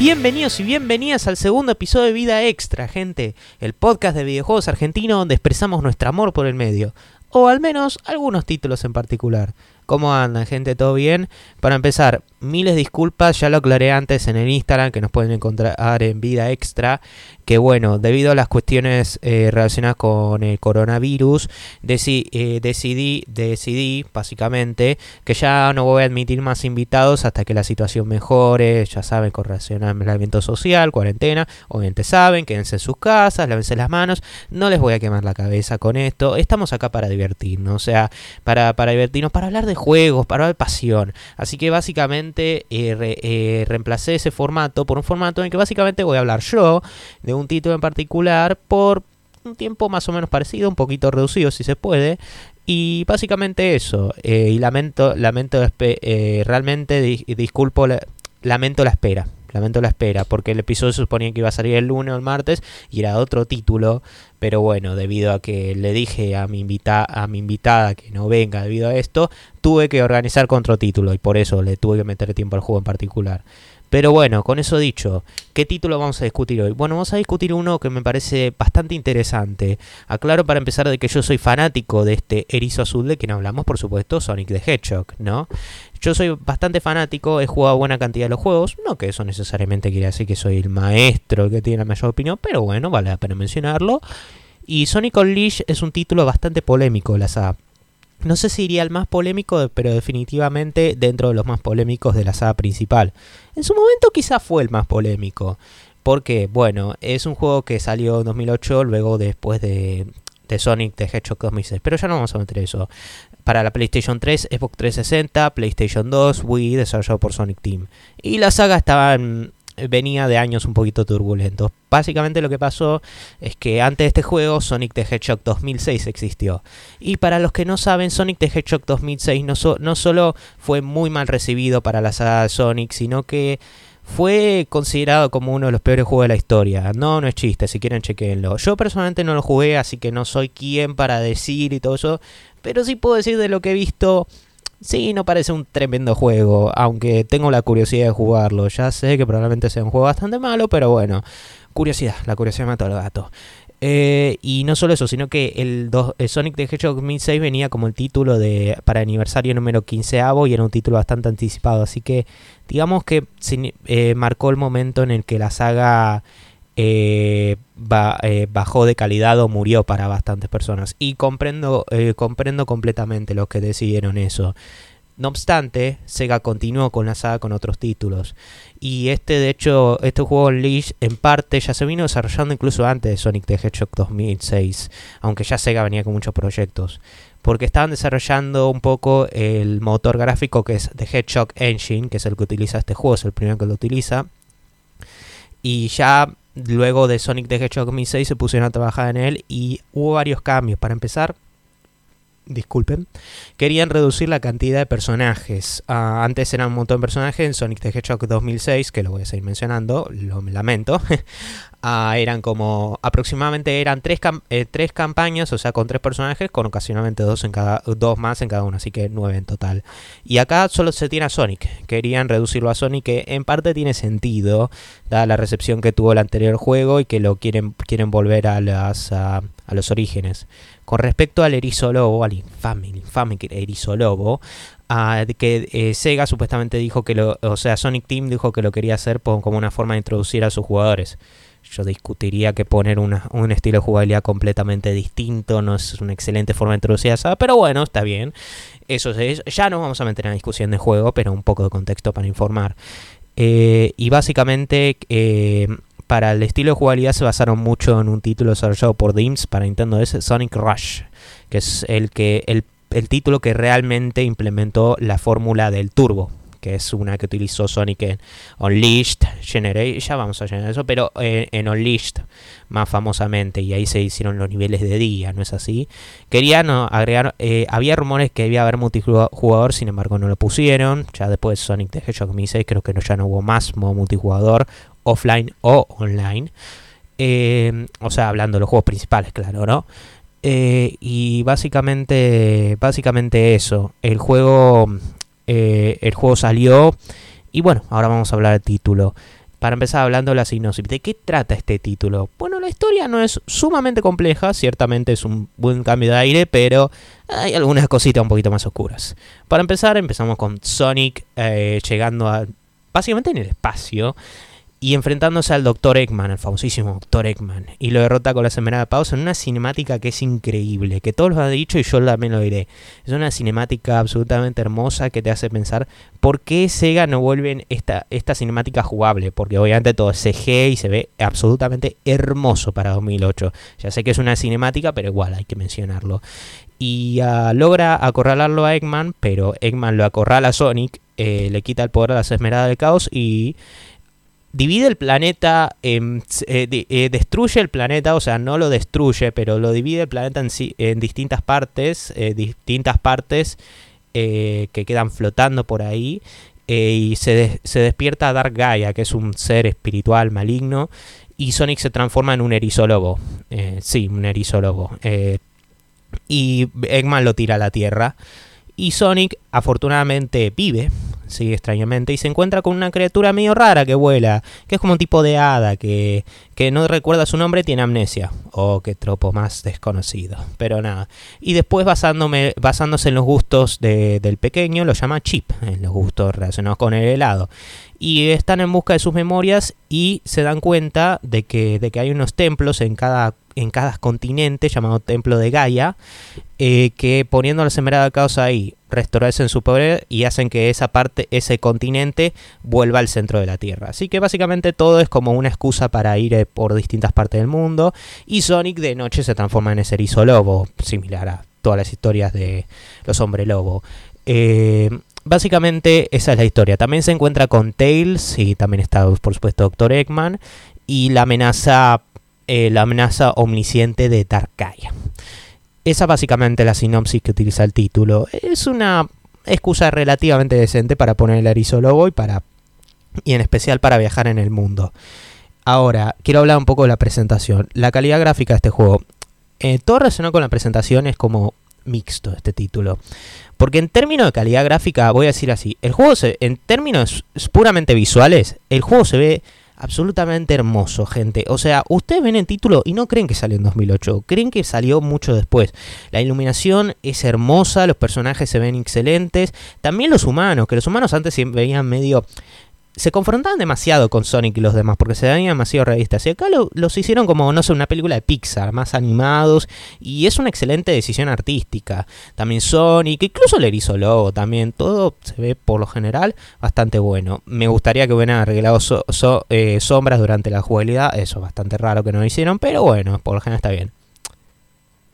Bienvenidos y bienvenidas al segundo episodio de Vida Extra, gente, el podcast de videojuegos argentino donde expresamos nuestro amor por el medio, o al menos algunos títulos en particular. ¿Cómo andan, gente? ¿Todo bien? Para empezar, miles disculpas, ya lo aclaré antes en el Instagram, que nos pueden encontrar en Vida Extra, que bueno, debido a las cuestiones eh, relacionadas con el coronavirus, eh, decidí, decidí, básicamente, que ya no voy a admitir más invitados hasta que la situación mejore, ya saben, con relación al aislamiento social, cuarentena, obviamente saben, quédense en sus casas, lávense las manos, no les voy a quemar la cabeza con esto, estamos acá para divertirnos, o sea, para, para divertirnos, para hablar de juegos, para de pasión, así que básicamente eh, reemplacé ese formato por un formato en el que básicamente voy a hablar yo de un un título en particular por un tiempo más o menos parecido, un poquito reducido si se puede. Y básicamente eso. Eh, y lamento, lamento eh, realmente disculpo, lamento la espera. Lamento la espera, porque el episodio se suponía que iba a salir el lunes o el martes y era otro título. Pero bueno, debido a que le dije a mi, invita a mi invitada que no venga debido a esto, tuve que organizar con otro título y por eso le tuve que meter tiempo al juego en particular. Pero bueno, con eso dicho, ¿qué título vamos a discutir hoy? Bueno, vamos a discutir uno que me parece bastante interesante. Aclaro para empezar de que yo soy fanático de este erizo azul de quien hablamos, por supuesto, Sonic the Hedgehog, ¿no? Yo soy bastante fanático, he jugado buena cantidad de los juegos, no que eso necesariamente quiere decir que soy el maestro que tiene la mayor opinión, pero bueno, vale la pena mencionarlo. Y Sonic Unleashed es un título bastante polémico, la saga no sé si iría el más polémico, pero definitivamente dentro de los más polémicos de la saga principal. En su momento quizá fue el más polémico. Porque, bueno, es un juego que salió en 2008, luego después de, de Sonic the Hedgehog 2006. Pero ya no vamos a meter eso. Para la PlayStation 3, Xbox 360, PlayStation 2, Wii, desarrollado por Sonic Team. Y la saga estaba en, venía de años un poquito turbulentos. Básicamente lo que pasó es que antes de este juego Sonic the Hedgehog 2006 existió. Y para los que no saben, Sonic the Hedgehog 2006 no, no solo fue muy mal recibido para la saga de Sonic, sino que fue considerado como uno de los peores juegos de la historia. No, no es chiste, si quieren chequenlo. Yo personalmente no lo jugué, así que no soy quien para decir y todo eso. Pero sí puedo decir de lo que he visto Sí, no parece un tremendo juego, aunque tengo la curiosidad de jugarlo. Ya sé que probablemente sea un juego bastante malo, pero bueno, curiosidad, la curiosidad mata al gato. Eh, y no solo eso, sino que el, Sonic the Hedgehog 2006 venía como el título de para aniversario número 15 y era un título bastante anticipado. Así que digamos que eh, marcó el momento en el que la saga eh, eh, bajó de calidad o murió para bastantes personas. Y comprendo, eh, comprendo completamente los que decidieron eso. No obstante, Sega continuó con la saga con otros títulos. Y este, de hecho, este juego Unleashed en parte ya se vino desarrollando incluso antes de Sonic the Hedgehog 2006. Aunque ya Sega venía con muchos proyectos. Porque estaban desarrollando un poco el motor gráfico que es The Hedgehog Engine, que es el que utiliza este juego, es el primero que lo utiliza. Y ya Luego de Sonic the Hedgehog 2006 se pusieron a trabajar en él y hubo varios cambios. Para empezar, disculpen, querían reducir la cantidad de personajes. Ah, antes eran un montón de personajes en Sonic the Hedgehog 2006, que lo voy a seguir mencionando, lo lamento. Ah, eran como aproximadamente eran tres, eh, tres campañas, o sea, con tres personajes, con ocasionalmente dos, en cada, dos más en cada uno, así que nueve en total. Y acá solo se tiene a Sonic. Querían reducirlo a Sonic, que en parte tiene sentido, dada la recepción que tuvo el anterior juego y que lo quieren, quieren volver a, las, a, los orígenes. Con respecto al erizo lobo, al infame, infame erizo lobo, ah, que eh, Sega supuestamente dijo que lo, o sea, Sonic Team dijo que lo quería hacer como una forma de introducir a sus jugadores. Yo discutiría que poner un estilo de jugabilidad completamente distinto no es una excelente forma de introducir a pero bueno, está bien. Eso es, ya no vamos a meter en la discusión de juego, pero un poco de contexto para informar. Eh, y básicamente eh, para el estilo de jugabilidad se basaron mucho en un título desarrollado por Dims para Nintendo DS, Sonic Rush, que es el, que, el, el título que realmente implementó la fórmula del turbo, que es una que utilizó Sonic en Unleashed Generation, ya vamos a llenar eso, pero eh, en Unleashed más famosamente, y ahí se hicieron los niveles de día, ¿no es así? Querían agregar, eh, había rumores que debía haber multijugador, sin embargo no lo pusieron, ya después de Sonic the Hedgehog 2006 creo que no, ya no hubo más modo multijugador, offline o online. Eh, o sea, hablando de los juegos principales, claro, ¿no? y básicamente, básicamente eso. El juego eh, el juego salió y bueno, ahora vamos a hablar del título. para empezar hablando de la sinopsis. ¿De qué trata este título? Bueno, la historia no es sumamente compleja, ciertamente es un buen cambio de aire, pero hay algunas cositas un poquito más oscuras. Para empezar, empezamos con Sonic eh, llegando a básicamente en el espacio y enfrentándose al Dr. Eggman, el famosísimo Dr. Eggman, y lo derrota con la semana de pausa en una cinemática que es increíble, que todos lo han dicho y yo también lo diré. Es una cinemática absolutamente hermosa que te hace pensar por qué Sega no vuelve esta, esta cinemática jugable, porque obviamente todo es CG y se ve absolutamente hermoso para 2008. Ya sé que es una cinemática, pero igual hay que mencionarlo. Y uh, logra acorralarlo a Eggman, pero Eggman lo acorrala a Sonic, eh, le quita el poder a las esmeradas del caos y divide el planeta, eh, eh, destruye el planeta, o sea, no lo destruye, pero lo divide el planeta en, distintas partes, eh, distintas partes que quedan flotando por ahí. y se, se, despierta Dark Gaia, que es un ser espiritual maligno. Y Sonic se transforma en un erizólogo. sí, un erizólogo. y Eggman lo tira a la tierra. Y Sonic afortunadamente vive, sí, extrañamente, y se encuentra con una criatura medio rara que vuela, que es como un tipo de hada, que, que no recuerda su nombre, tiene amnesia. Oh, qué tropo más desconocido. Pero nada. Y después basándome, basándose en los gustos de, del pequeño, lo llama Chip, en los gustos relacionados con el helado y están en busca de sus memorias y se dan cuenta de que, de que hay unos templos en cada, en cada continente llamado Templo de Gaia eh, que poniendo la sembrada causa ahí restaurarse su poder y hacen que esa parte, ese continente vuelva al centro de la Tierra. Así que básicamente todo es como una excusa para ir eh, por distintas partes del mundo y Sonic de noche se transforma en ese erizo lobo, similar a todas las historias de los hombres lobo. Eh, básicamente esa es la historia. También se encuentra con Tails y también está por supuesto Dr. Eggman y la amenaza, eh, la amenaza omnisciente de Tarkaya. Esa básicamente la sinopsis que utiliza el título. Es una excusa relativamente decente para poner el arizólogo y para y en especial para viajar en el mundo. Ahora, quiero hablar un poco de la presentación. La calidad gráfica de este juego. Eh, todo relacionado con la presentación es como mixto este título. Porque en términos de calidad gráfica, voy a decir así, el juego se, en términos puramente visuales, el juego se ve absolutamente hermoso, gente. O sea, ustedes ven el título y no creen que salió en 2008, creen que salió mucho después. La iluminación es hermosa, los personajes se ven excelentes, también los humanos, que los humanos antes se veían medio se confrontaban demasiado con Sonic y los demás porque se veían demasiado realistas. Y acá los hicieron como, no sé, una película de Pixar, más animados. Y es una excelente decisión artística. También Sonic, incluso el erizo lobo también. Todo se ve por lo general bastante bueno. Me gustaría que hubieran arreglado eh, sombras durante la jugabilidad. Eso es bastante raro que no lo hicieron, pero bueno, por lo general está bien.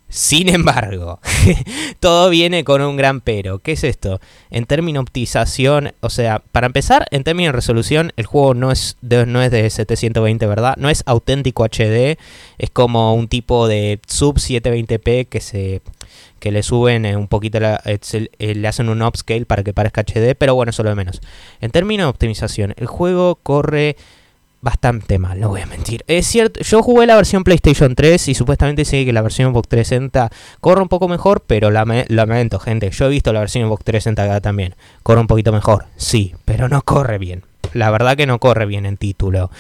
Sin embargo, todo viene con un gran pero. ¿Qué es esto? En términos de optimización, o sea, para empezar, en términos de resolución, el juego no es de, no es de 720, ¿verdad? No es auténtico HD, es como un tipo de sub 720p que se que le suben un poquito, eh, le hacen un upscale para que parezca HD, pero bueno, eso lo de menos. En términos de optimización, el juego corre bastante mal, no voy a mentir. Es cierto, yo jugué la versión PlayStation 3 y supuestamente dice que la versión Xbox 360 corre un poco mejor, pero lamento, gente. Yo he visto la versión Xbox 360 acá también. Corre un poquito mejor, sí, pero no corre bien. La verdad que no corre bien en título.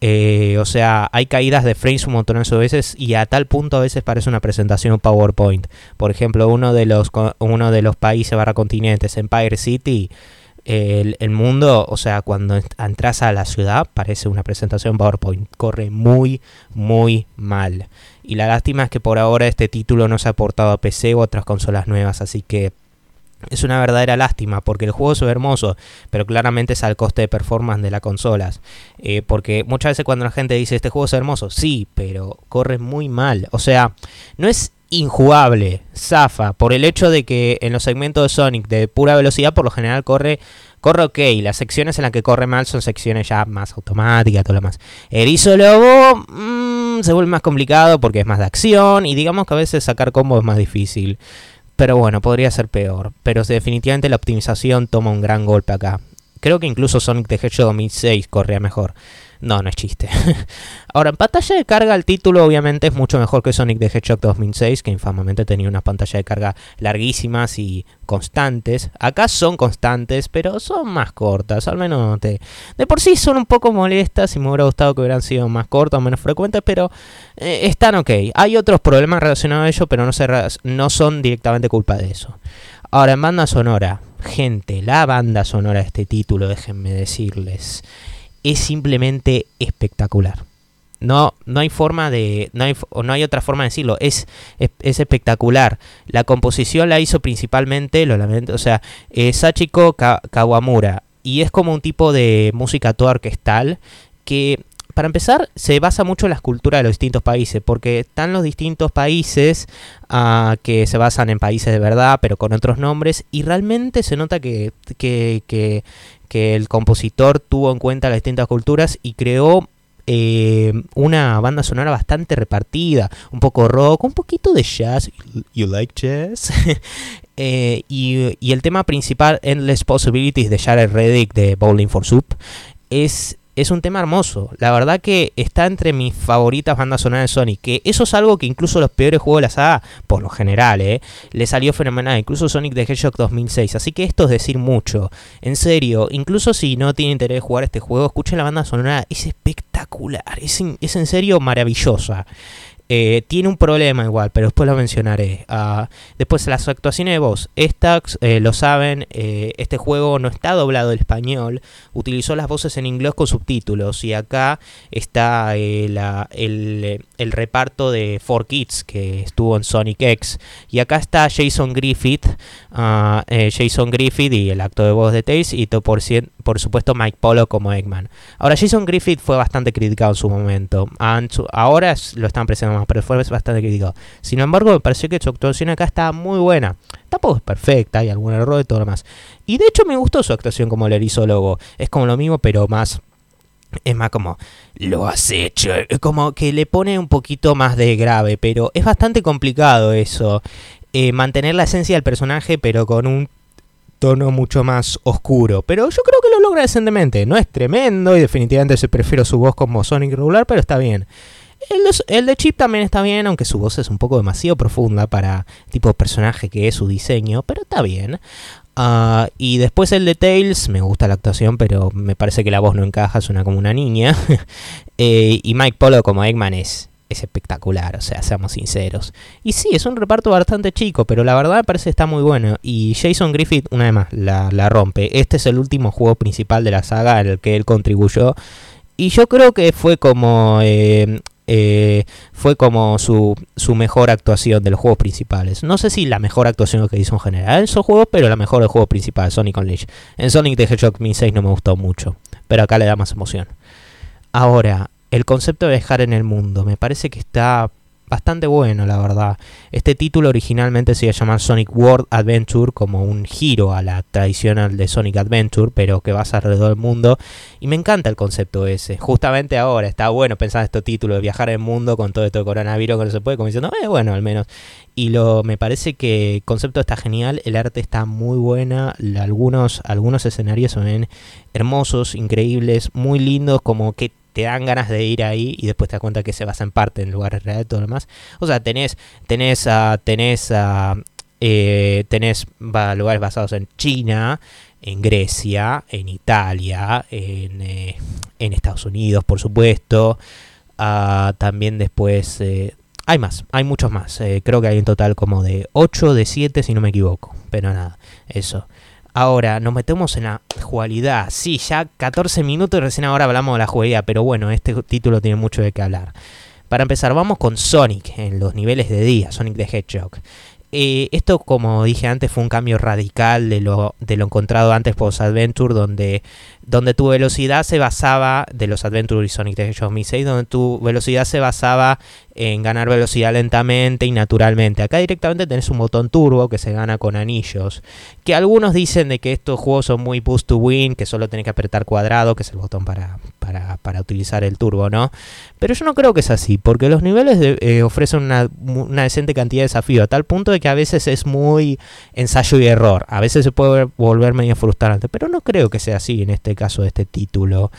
Eh, o sea, hay caídas de frames un montón de veces y a tal punto a veces parece una presentación PowerPoint. Por ejemplo, uno de los, uno de los países barra continentes, Empire City, el, mundo, o sea, cuando entras a la ciudad, parece una presentación PowerPoint. Corre muy, muy mal. Y la lástima es que por ahora este título no se ha portado a PC u otras consolas nuevas, así que es una verdadera lástima porque el juego es hermoso, pero claramente es al coste de performance de las consolas. Eh, porque muchas veces cuando la gente dice este juego es hermoso, sí, pero corre muy mal. O sea, no es injugable, zafa, por el hecho de que en los segmentos de Sonic de pura velocidad por lo general corre, corre ok, las secciones en las que corre mal son secciones ya más automáticas, todo lo más. Erizo Lobo mmm, se vuelve más complicado porque es más de acción y digamos que a veces sacar combo es más difícil. Pero bueno, podría ser peor, pero definitivamente la optimización toma un gran golpe acá. Creo que incluso Sonic the Hedgehog 2006 corría mejor. No, no es chiste. Ahora, en pantalla de carga el título obviamente es mucho mejor que Sonic the Hedgehog 2006, que infamamente tenía una pantalla de carga larguísimas y constantes. Acá son constantes, pero son más cortas, al menos de, de por sí son un poco molestas y me hubiera gustado que hubieran sido más cortas o menos frecuentes, pero eh, están ok. Hay otros problemas relacionados a ello, pero no, no son directamente culpa de eso. Ahora, en banda sonora, gente, la banda sonora de este título, déjenme decirles es simplemente espectacular. No, no hay forma de. No hay, no hay otra forma de decirlo. Es, es, espectacular. La composición la hizo principalmente, lo lamento, o sea, eh, Sachiko Kawamura. Y es como un tipo de música toda orquestal que para empezar, se basa mucho en la escultura de los distintos países, porque están los distintos países uh, que se basan en países de verdad, pero con otros nombres, y realmente se nota que, que, que el compositor tuvo en cuenta las distintas culturas y creó eh, una banda sonora bastante repartida, un poco rock, un poquito de jazz. You like jazz? eh, y, y, el tema principal, Endless Possibilities de Jared Reddick de Bowling for Soup, es es un tema hermoso. La verdad que está entre mis favoritas bandas sonoras de Sonic. Que eso es algo que incluso los peores juegos de la saga, por lo general, eh, le salió fenomenal. Incluso Sonic the Hedgehog 2006. Así que esto es decir mucho. En serio, incluso si no tiene interés de jugar este juego, escuchen la banda sonora. Es espectacular. Es, es en serio maravillosa. Eh, tiene un problema igual, pero después lo mencionaré. Uh, después las actuaciones de voz. Estas eh, lo saben, eh, este juego no está doblado en español. Utilizó las voces en inglés con subtítulos. Y acá está el, el, reparto de 4Kids que estuvo en Sonic X. Y acá está Jason Griffith. Uh, Jason Griffith y el acto de voz de Tails. Y por, por supuesto Mike Polo como Eggman. Ahora Jason Griffith fue bastante criticado en su momento. Ahora lo están presentando pero fue bastante crítico. Sin embargo, me pareció que su actuación acá está muy buena. Tampoco es perfecta, hay algún error y todo lo más. Y de hecho me gustó su actuación como el erizólogo. Es como lo mismo, pero más es más como, lo has hecho. Como que le pone un poquito más de grave, pero es bastante complicado eso. Eh, mantener la esencia del personaje, pero con un tono mucho más oscuro. Pero yo creo que lo logra decentemente. No es tremendo y definitivamente se prefiero su voz como Sonic regular, pero está bien. El de, Chip también está bien, aunque su voz es un poco demasiado profunda para el tipo de personaje que es su diseño, pero está bien. Ah, y después el de Tails, me gusta la actuación, pero me parece que la voz no encaja, suena como una niña. Eh, y Mike Polo como Eggman es, es espectacular, o sea, seamos sinceros. Y sí, es un reparto bastante chico, pero la verdad me parece que está muy bueno. Y Jason Griffith, una vez más, la, la rompe. Este es el último juego principal de la saga el que él contribuyó. Y yo creo que fue como eh, eh, fue como su, su, mejor actuación de los juegos principales. No sé si la mejor actuación que hizo en general en esos juegos, pero la mejor del juego principal, Sonic Unleashed. En Sonic the Hedgehog 6 no me gustó mucho, pero acá le da más emoción. Ahora, el concepto de dejar en el mundo, me parece que está bastante bueno, la verdad. Este título originalmente se iba a llamar Sonic World Adventure, como un giro a la tradicional de Sonic Adventure, pero que vas alrededor del mundo. Y me encanta el concepto ese. Justamente ahora está bueno pensar en este título de viajar el mundo con todo esto de coronavirus que no se puede, como diciendo, eh, bueno, al menos. Y lo, me parece que el concepto está genial, el arte está muy buena, algunos, algunos escenarios son hermosos, increíbles, muy lindos, como que te dan ganas de ir ahí y después te das cuenta que se basa en parte en lugares reales y todo lo demás. O sea, tenés, tenés, uh, tenés, eh, tenés lugares basados en China, en Grecia, en Italia, en, eh, en Estados Unidos, por supuesto. Uh, también después... Eh, hay más, hay muchos más. creo que hay en total como de 8, de 7 si no me equivoco. Pero nada, eso. Ahora, nos metemos en la jugabilidad. Sí, ya 14 minutos y recién ahora hablamos de la jugabilidad, pero bueno, este título tiene mucho de qué hablar. Para empezar, vamos con Sonic en los niveles de día, Sonic the Hedgehog. Eh, esto, como dije antes, fue un cambio radical de lo, de lo encontrado antes post Adventure, donde donde tu velocidad se basaba, de los Adventure Sonic Hedgehog 2006, donde tu velocidad se basaba en ganar velocidad lentamente y naturalmente. Acá directamente tenés un botón turbo que se gana con anillos, que algunos dicen de que estos juegos son muy boost to win, que solo tenés que apretar cuadrado, que es el botón para, para, utilizar el turbo, ¿no? Pero yo no creo que es así, porque los niveles eh, ofrecen una, una decente cantidad de desafío, a tal punto de que a veces es muy ensayo y error, a veces se puede volver medio frustrante, pero no creo que sea así en este caso de este título.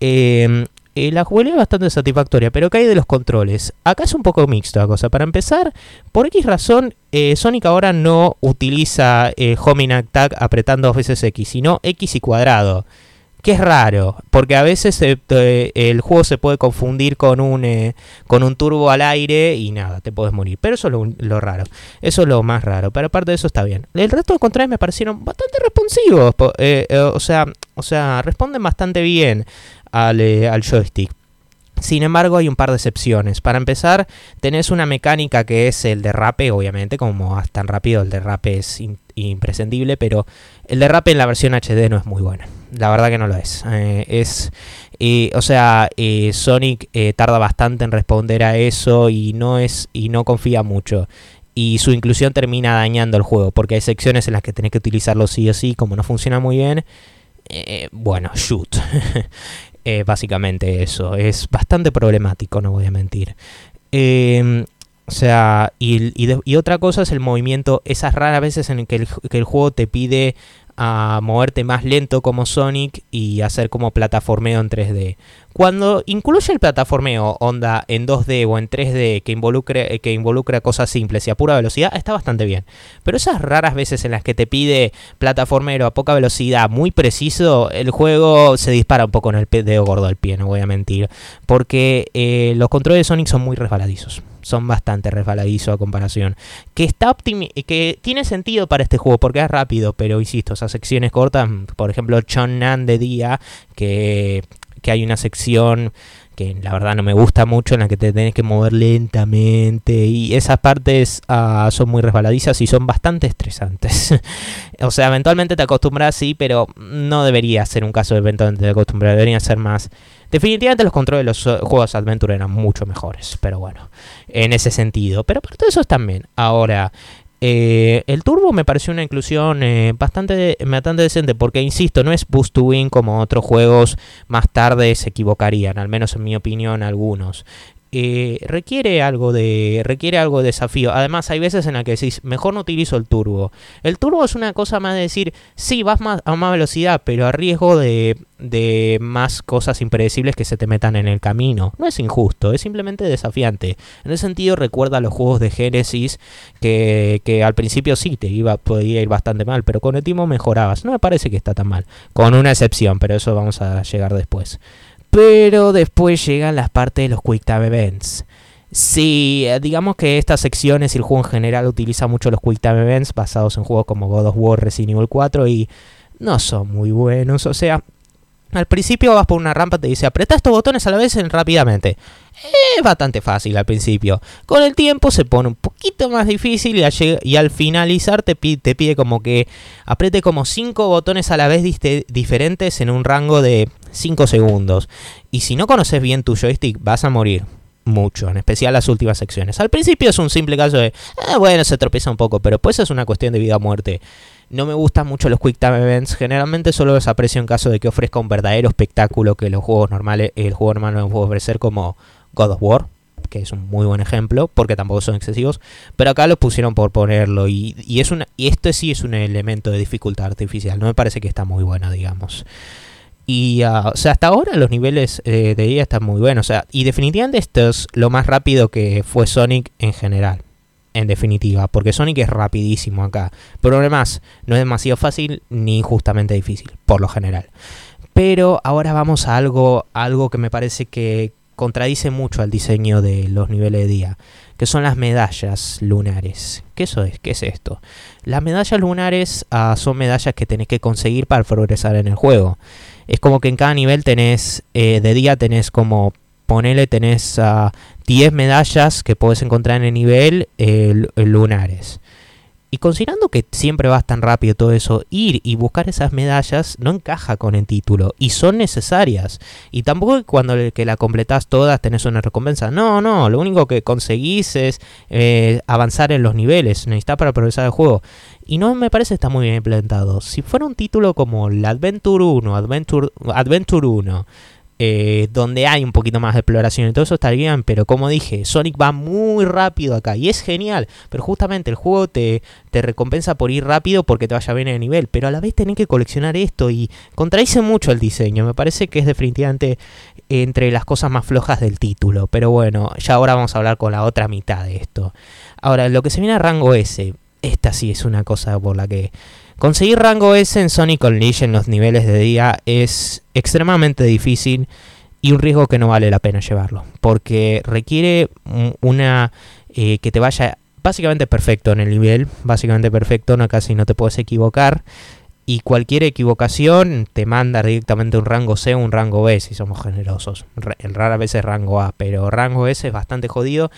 Em, eh, la jugabilidad es bastante satisfactoria, pero ¿qué hay de los controles? Acá es un poco mixto la cosa. Para empezar, por X razón, eh, Sonic ahora no utiliza eh, homing attack apretando dos veces X, sino X y cuadrado. Que es raro, porque a veces el juego se puede confundir con un, con un turbo al aire y nada, te puedes morir. Pero eso es lo, raro, eso es lo más raro. Pero aparte de eso está bien. El resto de controles me parecieron bastante responsivos. o, sea, o sea, responden bastante bien eh, al, joystick. Sin embargo, hay un par de excepciones. Para empezar, tenés una mecánica que es el derrape, obviamente, como vas tan rápido, el derrape es imprescindible, pero el derrape en la versión HD no es muy bueno. La verdad que no lo es. Eh, es o sea, eh, Sonic tarda bastante en responder a eso y no es y no confía mucho. Y su inclusión termina dañando el juego, porque hay secciones en las que tenés que utilizarlo sí o sí, como no funciona muy bien. bueno, shoot. Eh, básicamente eso. Es bastante problemático, no voy a mentir. Em, o sea, y, otra cosa es el movimiento, esas raras veces en que que el juego te pide a moverte más lento como Sonic y hacer como plataformeo en 3D. Cuando incluye el plataformeo onda en 2D o en 3D que involucre, que involucra cosas simples y a pura velocidad está bastante bien. Pero esas raras veces en las que te pide plataformero a poca velocidad muy preciso, el juego se dispara un poco en el dedo gordo del pie, no voy a mentir. Porque eh, los controles de Sonic son muy resbaladizos son bastante resbaladizos a comparación. Que está que tiene sentido para este juego porque es rápido, pero insisto, esas secciones cortas, por ejemplo, Nan de día, que, que hay una sección que la verdad no me gusta mucho, en la que te tenés que mover lentamente y esas partes ah, son muy resbaladizas y son bastante estresantes. o sea, eventualmente te acostumbras, sí, pero no debería ser un caso de eventualmente te acostumbras, debería ser más Definitivamente los controles de los juegos Adventure eran mucho mejores, pero bueno, en ese sentido. Pero aparte de eso también. Ahora, eh, el turbo me pareció una inclusión eh, bastante, bastante decente porque, insisto, no es boost to win como otros juegos más tarde se equivocarían, al menos en mi opinión algunos. Eh, requiere algo de requiere algo de desafío. Además, hay veces en las que decís, mejor no utilizo el turbo. El turbo es una cosa más de decir, sí, vas más, a más velocidad, pero a riesgo de, de más cosas impredecibles que se te metan en el camino. No es injusto, es simplemente desafiante. En ese sentido, recuerda los juegos de Genesis que, que al principio sí te iba, podía ir bastante mal, pero con el tiempo mejorabas. No me parece que está tan mal, con una excepción, pero eso vamos a llegar después. Pero después llegan las partes de los Quick Time Events. Sí, eh, digamos que estas secciones y el juego en general utiliza mucho los Quick Time Events basados en juegos como God of War, Resident Evil 4 y no son muy buenos. O sea, al principio vas por una rampa, te dice aprieta estos botones a la vez rápidamente. Es bastante fácil al principio. Con el tiempo se pone un poquito más difícil y al, finalizar te pide, te pide, como que apriete como 5 botones a la vez diferentes en un rango de 5 segundos. Y si no conoces bien tu joystick, vas a morir mucho, en especial las últimas secciones. Al principio es un simple caso de, ah, bueno, se tropieza un poco, pero pues es una cuestión de vida o muerte. No me gustan mucho los Quick Time Events, generalmente solo los aprecio en caso de que ofrezca un verdadero espectáculo que los juegos normales, el juego normal no puede ofrecer como God of War, que es un muy buen ejemplo, porque tampoco son excesivos, pero acá los pusieron por ponerlo y, es una, y este sí es un elemento de dificultad artificial, no me parece que está muy bueno, digamos. Y, ah, o sea, hasta ahora los niveles eh, de IA están muy buenos. O sea, y definitivamente esto es lo más rápido que fue Sonic en general. En definitiva, porque Sonic es rapidísimo acá. Pero además, no es demasiado fácil ni justamente difícil, por lo general. Pero ahora vamos a algo, algo que me parece que contradice mucho al diseño de los niveles de día, que son las medallas lunares. ¿Qué eso es? ¿Qué es esto? Las medallas lunares ah, son medallas que tenés que conseguir para progresar en el juego es como que en cada nivel tenés, eh, de día tenés como, ponele, tenés a 10 medallas que podés encontrar en el nivel lunares. Y considerando que siempre vas tan rápido todo eso, ir y buscar esas medallas no encaja con el título y son necesarias. Y tampoco cuando que la completas todas tenés una recompensa. No, no, lo único que conseguís es eh, avanzar en los niveles, necesitas para progresar el juego. Y no me parece que está muy bien implementado. Si fuera un título como la Adventure 1, Adventure, Adventure 1, eh, donde hay un poquito más de exploración y todo eso está bien, pero como dije, Sonic va muy rápido acá y es genial, pero justamente el juego te, te recompensa por ir rápido porque te vaya bien el nivel, pero a la vez tenés que coleccionar esto y contradice mucho el diseño, me parece que es definitivamente entre las cosas más flojas del título, pero bueno, ya ahora vamos a hablar con la otra mitad de esto. Ahora, lo que se viene a rango S, esta sí es una cosa por la que Conseguir rango S en Sonic Unleashed en los niveles de día es extremadamente difícil y un riesgo que no vale la pena llevarlo, porque requiere una eh, que te vaya básicamente perfecto en el nivel, básicamente perfecto, no casi no te puedes equivocar y cualquier equivocación te manda directamente un rango C o un rango B si somos generosos. En rara vez es rango A, pero rango S es bastante jodido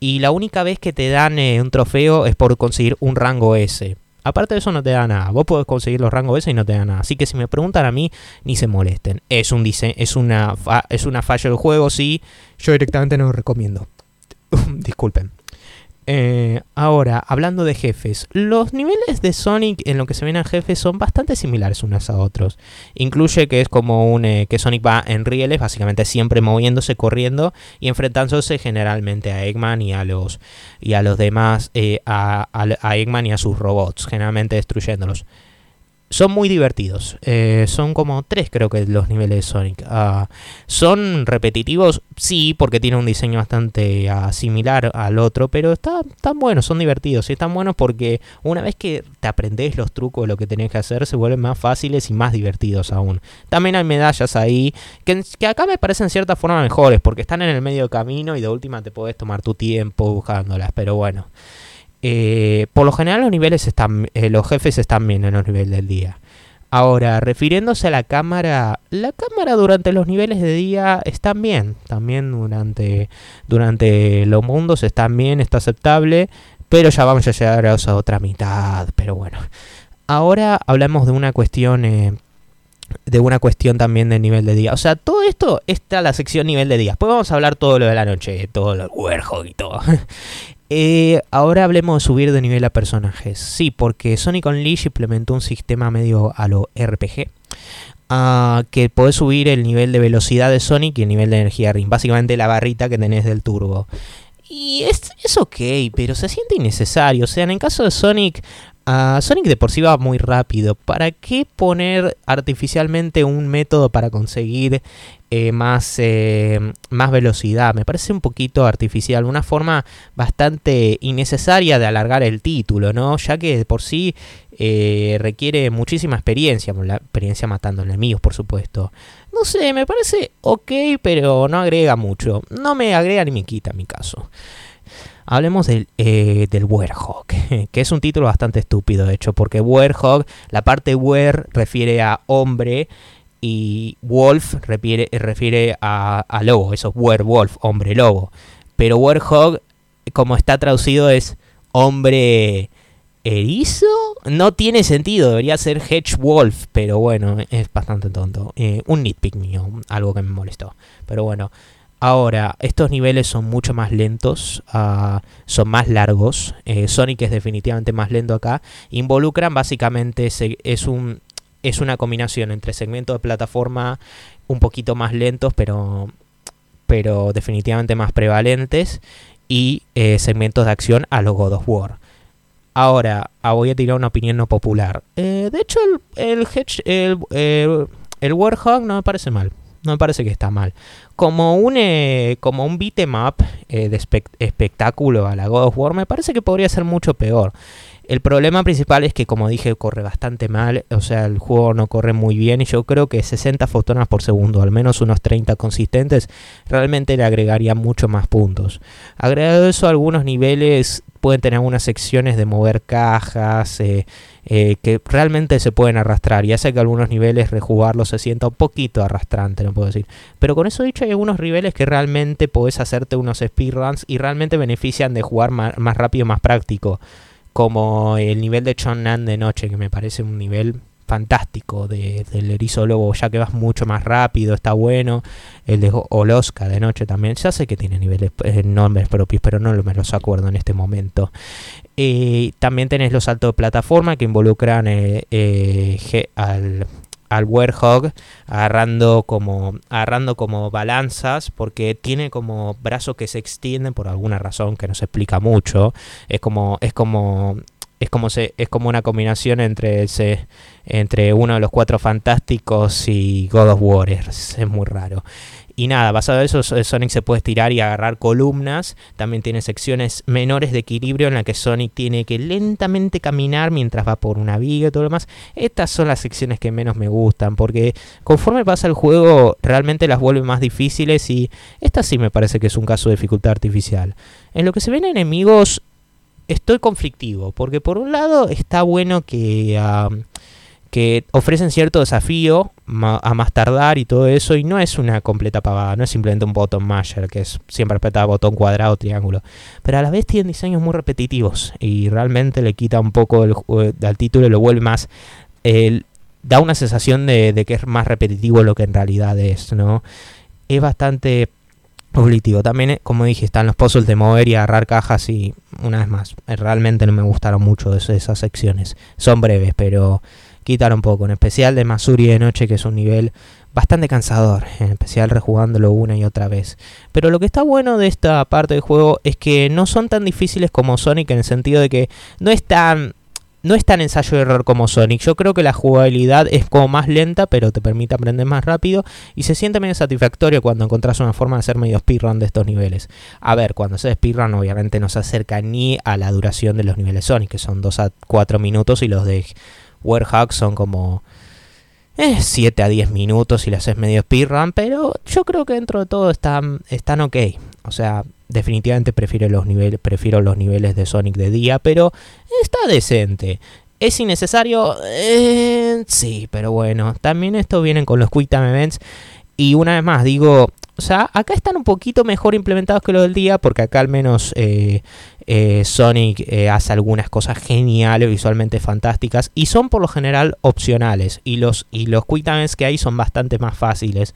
y la única vez que te dan eh, un trofeo es por conseguir un rango S. Aparte de eso no te da nada. Vos podés conseguir los rangos S y no te da nada. Así que si me preguntan a mí, ni se molesten. Es un es una es una falla del juego, sí. Yo directamente no lo recomiendo. Disculpen. Eh, ahora, hablando de jefes, los niveles de Sonic en lo que se ven a jefes son bastante similares unos a otros. Incluye que es como un eh, que Sonic va en rieles, básicamente siempre moviéndose, corriendo y enfrentándose generalmente a Eggman y a los y a los demás, eh, a, a Eggman y a sus robots, generalmente destruyéndolos son muy divertidos. Eh, son como tres creo que los niveles de Sonic. Ah, son repetitivos, sí, porque tiene un diseño bastante ah, similar al otro, pero están buenos, son divertidos. Y están buenos porque una vez que te aprendes los trucos lo que tenés que hacer, se vuelven más fáciles y más divertidos aún. También hay medallas ahí, que, que acá me parecen en cierta forma mejores, porque están en el medio camino y de última te podés tomar tu tiempo buscándolas, pero bueno. Eh, por lo general los niveles están, eh, los jefes están bien en los niveles del día. Ahora, refiriéndose a la cámara, la cámara durante los niveles de día están bien, también durante, durante los mundos están bien, está aceptable, pero ya vamos a llegar a esa otra mitad, pero bueno. Ahora hablamos de una cuestión eh, de una cuestión también de nivel de día. O sea, todo esto está la sección nivel de día. Después vamos a hablar todo lo de la noche, todo lo del y todo. Eh, ahora hablemos de subir de nivel a personajes. Sí, porque Sonic Unleashed implementó un sistema medio a lo RPG. Ah, que podés subir el nivel de velocidad de Sonic y el nivel de energía Ring. Básicamente la barrita que tenés del turbo. Y es, es ok, pero se siente innecesario. O sea, en el caso de Sonic, Sonic de por sí va muy rápido. ¿Para qué poner artificialmente un método para conseguir eh, más, eh, más velocidad? Me parece un poquito artificial, una forma bastante innecesaria de alargar el título, ¿no? Ya que de por sí eh, requiere muchísima experiencia, la experiencia matando enemigos, por supuesto. No sé, me parece ok, pero no agrega mucho. No me agrega ni me quita en mi caso. Hablemos del, eh, del que es un título bastante estúpido, de hecho, porque Werehog, la parte Wer refiere a hombre y Wolf refiere, refiere a, lobo, eso es Werewolf, hombre lobo. Pero Werehog, como está traducido, es hombre erizo. No tiene sentido, debería ser Hedge Wolf, pero bueno, es bastante tonto. Eh, un nitpick mío, algo que me molestó. Pero bueno, Ahora, estos niveles son mucho más lentos, ah, son más largos. Eh, Sonic es definitivamente más lento acá. Involucran básicamente, es, un, es una combinación entre segmentos de plataforma un poquito más lentos, pero, pero definitivamente más prevalentes, y eh, segmentos de acción a los God of War. Ahora, ah, voy a tirar una opinión no popular. Eh, de hecho, el, el, el, el no me parece mal no me parece que está mal. Como un, eh, como un beat'em up eh, de espectáculo a la God of War, me parece que podría ser mucho peor. El problema principal es que, como dije, corre bastante mal. O sea, el juego no corre muy bien. Y yo creo que 60 fotonas por segundo, al menos unos 30 consistentes, realmente le agregaría mucho más puntos. Agregado eso, algunos niveles pueden tener algunas secciones de mover cajas. Eh, eh, que realmente se pueden arrastrar y hace que algunos niveles rejugarlos se sienta un poquito arrastrante, no puedo decir. Pero con eso dicho, hay algunos niveles que realmente podés hacerte unos speedruns y realmente benefician de jugar más, más rápido, más práctico. Como el nivel de Chonnan de noche, que me parece un nivel fantástico de, del erizo lobo, ya que vas mucho más rápido, está bueno. El de Oloska de noche también, ya sé que tiene niveles, eh, nombres propios, pero no me los acuerdo en este momento. Eh, también tenés los saltos de plataforma que involucran eh, al, al Werehog agarrando como, agarrando como balanzas porque tiene como brazos que se extienden por alguna razón que no se explica mucho. Es como, es como es como se, es como una combinación entre ese, entre uno de los cuatro fantásticos y God of War. Es, muy raro. Y nada, basado en eso, Sonic se puede estirar y agarrar columnas. También tiene secciones menores de equilibrio en las que Sonic tiene que lentamente caminar mientras va por una viga y todo lo demás. Estas son las secciones que menos me gustan, porque conforme pasa el juego, realmente las vuelve más difíciles. Y esta sí me parece que es un caso de dificultad artificial. En lo que se ven enemigos, estoy conflictivo, porque por un lado está bueno que, que ofrecen cierto desafío a más tardar y todo eso, y no es una completa pavada, no es simplemente un botón masher, que es siempre apretar botón cuadrado, triángulo, pero a la vez tienen diseños muy repetitivos y realmente le quita un poco el, al título y lo vuelve más... Da una sensación de, de que es más repetitivo lo que en realidad es, ¿no? Es bastante Obligativo. También, eh, como dije, están los puzzles de mover y agarrar cajas y una vez más, eh, realmente no me gustaron mucho esas secciones. Son breves, pero quitar un poco, en especial de Masuri de noche, que es un nivel bastante cansador, en especial rejugándolo una y otra vez. Pero lo que está bueno de esta parte del juego es que no son tan difíciles como Sonic en el sentido de que no es tan no es tan ensayo de error como Sonic. Yo creo que la jugabilidad es como más lenta, pero te permite aprender más rápido. Y se siente medio satisfactorio cuando encontrás una forma de hacer medio speedrun de estos niveles. A ver, cuando se speedrun, obviamente no se acerca ni a la duración de los niveles Sonic, que son 2 a 4 minutos, y los de Warhawk son como. 7 eh, a 10 minutos y le haces medio speedrun, pero yo creo que dentro de todo están, están ok. O sea, definitivamente prefiero los niveles, prefiero los niveles de Sonic de día, pero está decente. ¿Es innecesario? Eh, sí, pero bueno, también esto vienen con los Quick Time Events. Y una vez más, digo, o sea, acá están un poquito mejor implementados que los del día, porque acá al menos eh, eh, Sonic hace algunas cosas geniales, visualmente fantásticas, y son por lo general opcionales. Y los, y los que hay son bastante más fáciles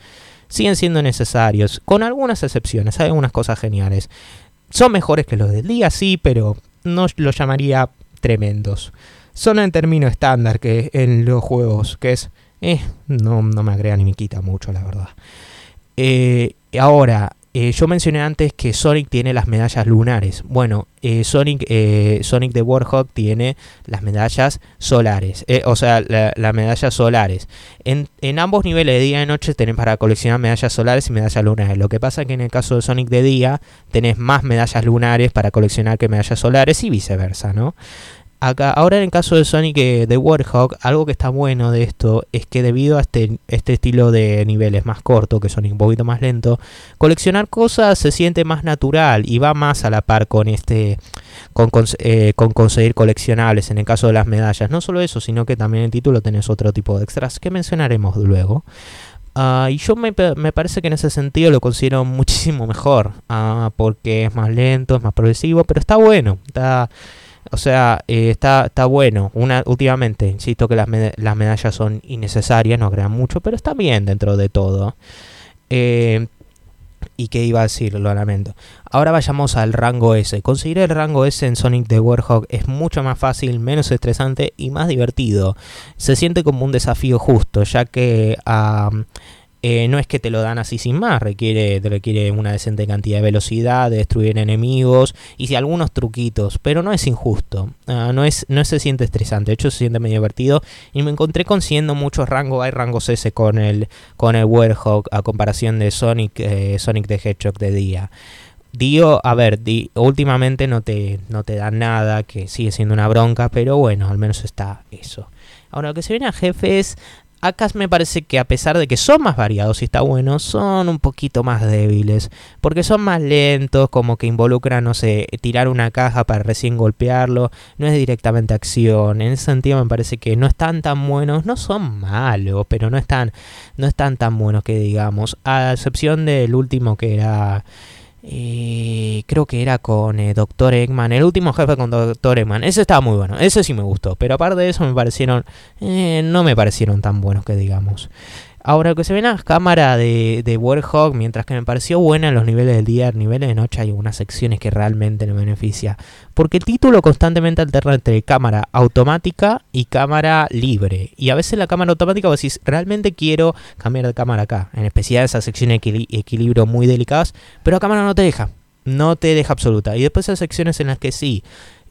siguen siendo necesarios, con algunas excepciones, hay algunas cosas geniales. Son mejores que los del día, sí, pero no los llamaría tremendos. Son en término estándar que en los juegos, que es... Eh, no, no me agrega ni me quita mucho, la verdad. Eh, ahora, eh, yo mencioné antes que Sonic tiene las medallas lunares. Bueno, eh, Sonic, eh, Sonic de Warhawk tiene las medallas solares. o sea, las medallas solares. En, ambos niveles de día y noche tenés para coleccionar medallas solares y medallas lunares. Lo que pasa es que en el caso de Sonic de día tenés más medallas lunares para coleccionar que medallas solares y viceversa, ¿no? Ahora en el caso de Sonic eh, de Warhawk, algo que está bueno de esto es que debido a este, este estilo de niveles más corto, que Sonic un poquito más lento, coleccionar cosas se siente más natural y va más a la par con este con, eh, conseguir coleccionables en el caso de las medallas. No solo eso, sino que también en el título tenés otro tipo de extras que mencionaremos luego. Ah, y yo me, me, parece que en ese sentido lo considero muchísimo mejor, uh, porque es más lento, es más progresivo, pero está bueno, está o sea, eh, está, está bueno. Una, últimamente, insisto que las, las medallas son innecesarias, no crean mucho, pero está bien dentro de todo. Eh, y qué iba a decir, lo lamento. Ahora vayamos al rango S. Conseguir el rango S en Sonic the Warhawk es mucho más fácil, menos estresante y más divertido. Se siente como un desafío justo, ya que eh, no es que te lo dan así sin más, requiere, requiere una decente cantidad de velocidad, de destruir enemigos y si algunos truquitos, pero no es injusto, ah, no, es, no se siente estresante, de hecho se siente medio divertido y me encontré consiguiendo muchos rangos, hay rangos S con el, con el a comparación de Sonic, eh, Sonic the Hedgehog de día. Dio, a ver, últimamente no te, no te da nada, que sigue siendo una bronca, pero bueno, al menos está eso. Ahora, lo que se viene a jefes, Acá me parece que a pesar de que son más variados y está bueno, son un poquito más débiles. Porque son más lentos, como que involucran, no sé, tirar una caja para recién golpearlo. No es directamente acción. En ese sentido me parece que no están tan buenos. No son malos, pero no están, no están tan buenos que digamos. A excepción del último que era eh, creo que era con eh, Doctor Eggman, el último jefe con Doctor Eggman. Ese estaba muy bueno, ese sí me gustó. Pero aparte de eso me parecieron, eh, no me parecieron tan buenos que digamos. Ahora, lo que se ve en la cámara de, de Warhawk, mientras que me pareció buena en los niveles del día, en niveles de noche hay unas secciones que realmente me beneficia. Porque el título constantemente alterna entre cámara automática y cámara libre. Y a veces la cámara automática vos decís, realmente quiero cambiar de cámara acá. En especial esas secciones de equilibrio muy delicadas. Pero la cámara no te deja. No te deja absoluta. Y después hay secciones en las que sí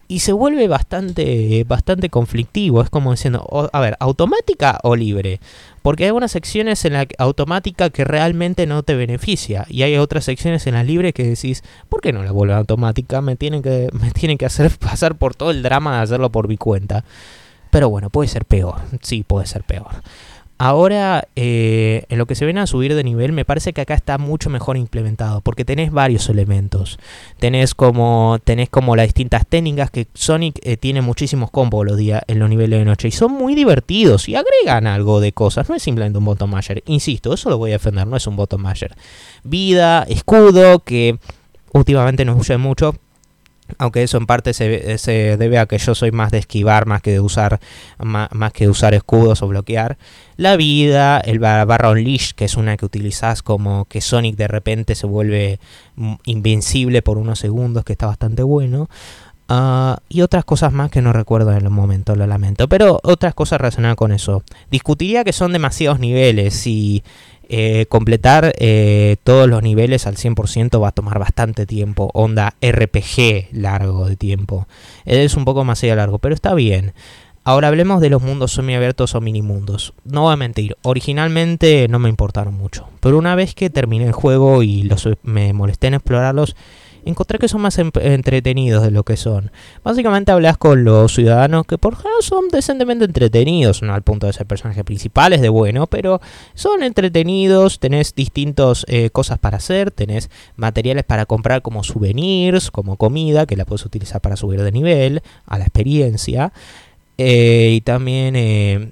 y se vuelve bastante, bastante conflictivo. Es como diciendo, a ver, automática o libre. Porque hay algunas secciones en la automática que realmente no te beneficia. Y hay otras secciones en la libre que decís, ¿por qué no la vuelvo automática? Me tienen que, me tienen que hacer pasar por todo el drama de hacerlo por mi cuenta. Pero bueno, puede ser peor. Sí, puede ser peor. Ahora, eh, en lo que se ven a subir de nivel, me parece que acá está mucho mejor implementado, porque tenés varios elementos. Tenés como, tenés como las distintas técnicas que Sonic eh, tiene muchísimos combos los días en los niveles de noche y son muy divertidos y agregan algo de cosas. No es simplemente un botón masher. Insisto, eso lo voy a defender, no es un botón masher. Vida, escudo, que últimamente nos usa mucho aunque eso en parte se, se, debe a que yo soy más de esquivar más que de usar más, que usar escudos o bloquear. La vida el barra unleash que es una que utilizas como que Sonic de repente se vuelve invencible por unos segundos que está bastante bueno. Uh, y otras cosas más que no recuerdo en el momento lo lamento. Pero otras cosas relacionadas con eso. Discutiría que son demasiados niveles y eh, completar eh, todos los niveles al 100% va a tomar bastante tiempo. Onda RPG largo de tiempo. Es un poco más largo, pero está bien. Ahora hablemos de los mundos semiabiertos o mini mundos. No voy a mentir, originalmente no me importaron mucho. Pero una vez que terminé el juego y los, me molesté en explorarlos, encontré que son más entretenidos de lo que son. Básicamente hablas con los ciudadanos que por general son decentemente entretenidos, no al punto de ser personajes principales de bueno, pero son entretenidos, tenés distintas eh, cosas para hacer, tenés materiales para comprar como souvenirs, como comida, que la puedes utilizar para subir de nivel a la experiencia. Eh, y también eh,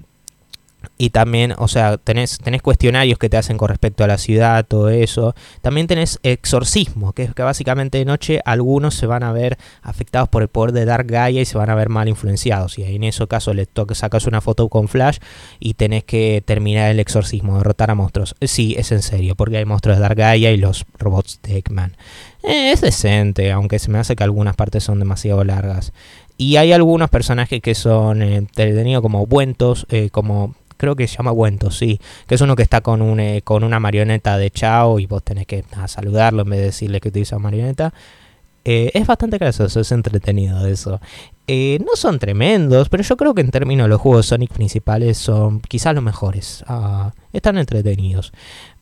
y también, o sea, tenés, tenés cuestionarios que te hacen con respecto a la ciudad, todo eso. También tenés exorcismo, que es que básicamente de noche algunos se van a ver afectados por el poder de Dark Gaia y se van a ver mal influenciados. Y en ese caso le toca sacas una foto con flash y tenés que terminar el exorcismo, derrotar a monstruos. Sí, es en serio, porque hay monstruos de Dark Gaia y los robots de Eggman. Eh, es decente, aunque se me hace que algunas partes son demasiado largas. Y hay algunos personajes que son eh, entretenidos como buentos, eh, como creo que se llama Buento, sí, que es uno que está con, un, eh, con una marioneta de Chao y vos tenés que saludarlo en vez de decirle que utiliza marioneta. Eh, es bastante gracioso, es entretenido eso. Eh, no son tremendos, pero yo creo que en términos de los juegos Sonic principales son quizás los mejores. Ah, están entretenidos.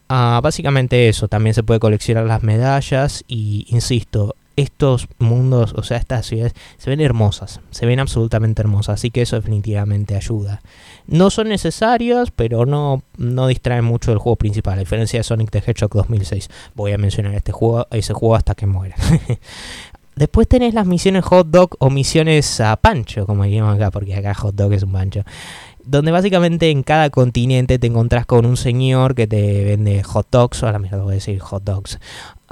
Ah, básicamente eso, también se puede coleccionar las medallas y, insisto, estos mundos, o sea, estas ciudades, se ven hermosas, se ven absolutamente hermosas, así que eso definitivamente ayuda. No son necesarios, pero no, no distraen mucho del juego principal, a diferencia de Sonic the Hedgehog 2006. Voy a mencionar este juego, ese juego hasta que muera. Después tenés las misiones hot dog o misiones a pancho, como diríamos acá, porque acá hot dog es un pancho donde básicamente en cada continente te encontrás con un señor que te vende hot dogs, ahora mismo voy a decir hot dogs,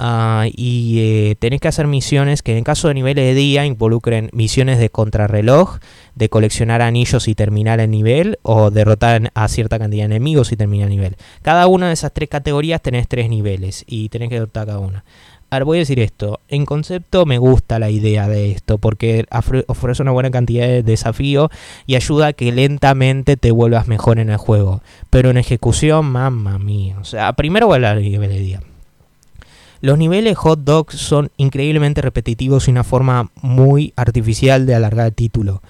uh, y eh, tenés que hacer misiones que en caso de niveles de día involucren misiones de contrarreloj, de coleccionar anillos y terminar el nivel, o derrotar a cierta cantidad de enemigos y terminar el nivel. Cada una de esas tres categorías tenés tres niveles y tenés que derrotar cada una. Ahora voy a decir esto, en concepto me gusta la idea de esto porque ofrece una buena cantidad de desafío y ayuda a que lentamente te vuelvas mejor en el juego. Pero en ejecución, mamma mía. O sea, primero voy a hablar de nivel de día. Los niveles hot dogs son increíblemente repetitivos y una forma muy artificial de alargar el título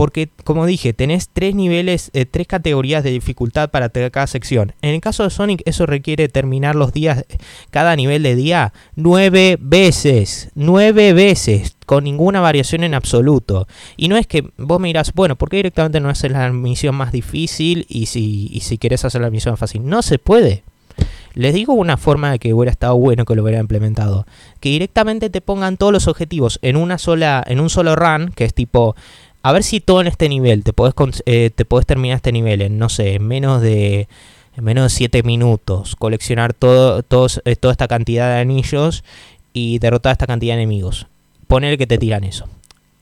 porque como dije, tenés tres niveles, eh, tres categorías de dificultad para cada sección. En el caso de Sonic eso requiere terminar los días, cada nivel de día, nueve veces, nueve veces, con ninguna variación en absoluto. Y no es que vos me dirás, bueno, ¿por qué directamente no haces la misión más difícil y si, y si querés hacer la misión más fácil? No se puede. Les digo una forma de que hubiera estado bueno que lo hubiera implementado. Que directamente te pongan todos los objetivos en una sola, en un solo run, que es tipo a ver si todo en este nivel, te podés, eh, te terminar este nivel en, no sé, en menos de, en menos de 7 minutos, coleccionar todo, eh, toda esta cantidad de anillos y derrotar esta cantidad de enemigos. Poner que te tiran eso.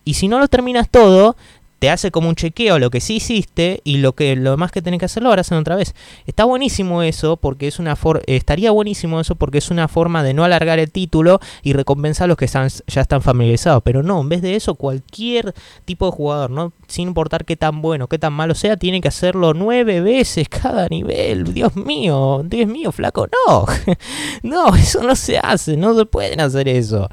Y si no lo terminas todo, te hace como un chequeo lo que sí hiciste y lo que lo más que tenés que hacerlo ahora hacen otra vez. Está buenísimo eso porque es una for estaría buenísimo eso porque es una forma de no alargar el título y recompensar a los que están, ya están familiarizados, pero no, en vez de eso cualquier tipo de jugador, no sin importar qué tan bueno, qué tan malo sea, tiene que hacerlo nueve veces cada nivel. Dios mío, Dios mío, flaco, no. no, eso no se hace, no se pueden hacer eso.